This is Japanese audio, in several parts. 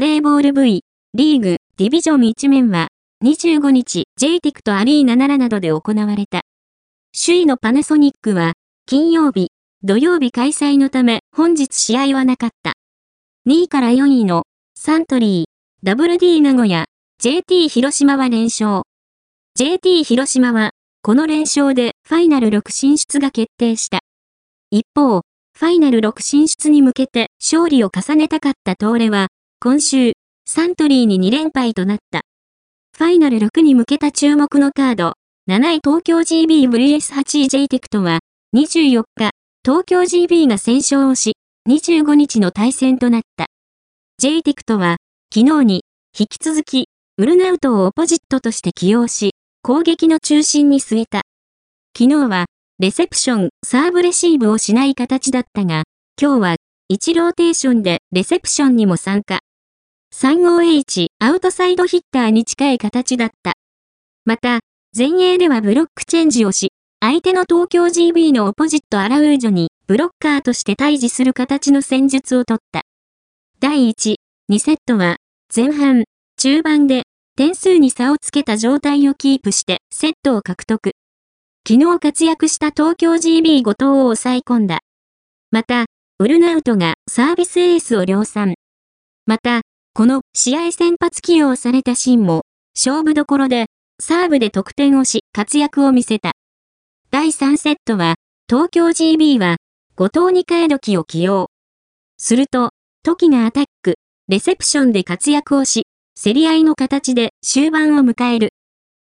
バレーボール V、リーグ、ディビジョン1面は、25日、JTIC とアリーナ奈などで行われた。首位のパナソニックは、金曜日、土曜日開催のため、本日試合はなかった。2位から4位の、サントリー、WD 名古屋、JT 広島は連勝。JT 広島は、この連勝でファイナル6進出が決定した。一方、ファイナル6進出に向けて勝利を重ねたかった東レは、今週、サントリーに2連敗となった。ファイナル6に向けた注目のカード、7位東京 GBVS8 位 j テクトは、24日、東京 GB が戦勝をし、25日の対戦となった。j テクトは、昨日に、引き続き、ウルナウトをオポジットとして起用し、攻撃の中心に据えた。昨日は、レセプション、サーブレシーブをしない形だったが、今日は、1ローテーションでレセプションにも参加。35H アウトサイドヒッターに近い形だった。また、前衛ではブロックチェンジをし、相手の東京 GB のオポジットアラウージョにブロッカーとして対峙する形の戦術を取った。第1、2セットは前半、中盤で点数に差をつけた状態をキープしてセットを獲得。昨日活躍した東京 GB 5頭を抑え込んだ。また、ウルナウトがサービスエースを量産。また、この試合先発起用されたシーンも、勝負どころで、サーブで得点をし、活躍を見せた。第3セットは、東京 GB は、後藤に替え時を起用。すると、時がアタック、レセプションで活躍をし、競り合いの形で終盤を迎える。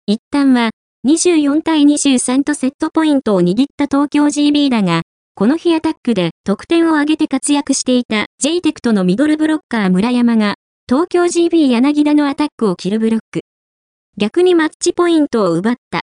一旦は、24対23とセットポイントを握った東京 GB だが、この日アタックで得点を上げて活躍していた j テクトのミドルブロッカー村山が、東京 GB 柳田のアタックを切るブロック。逆にマッチポイントを奪った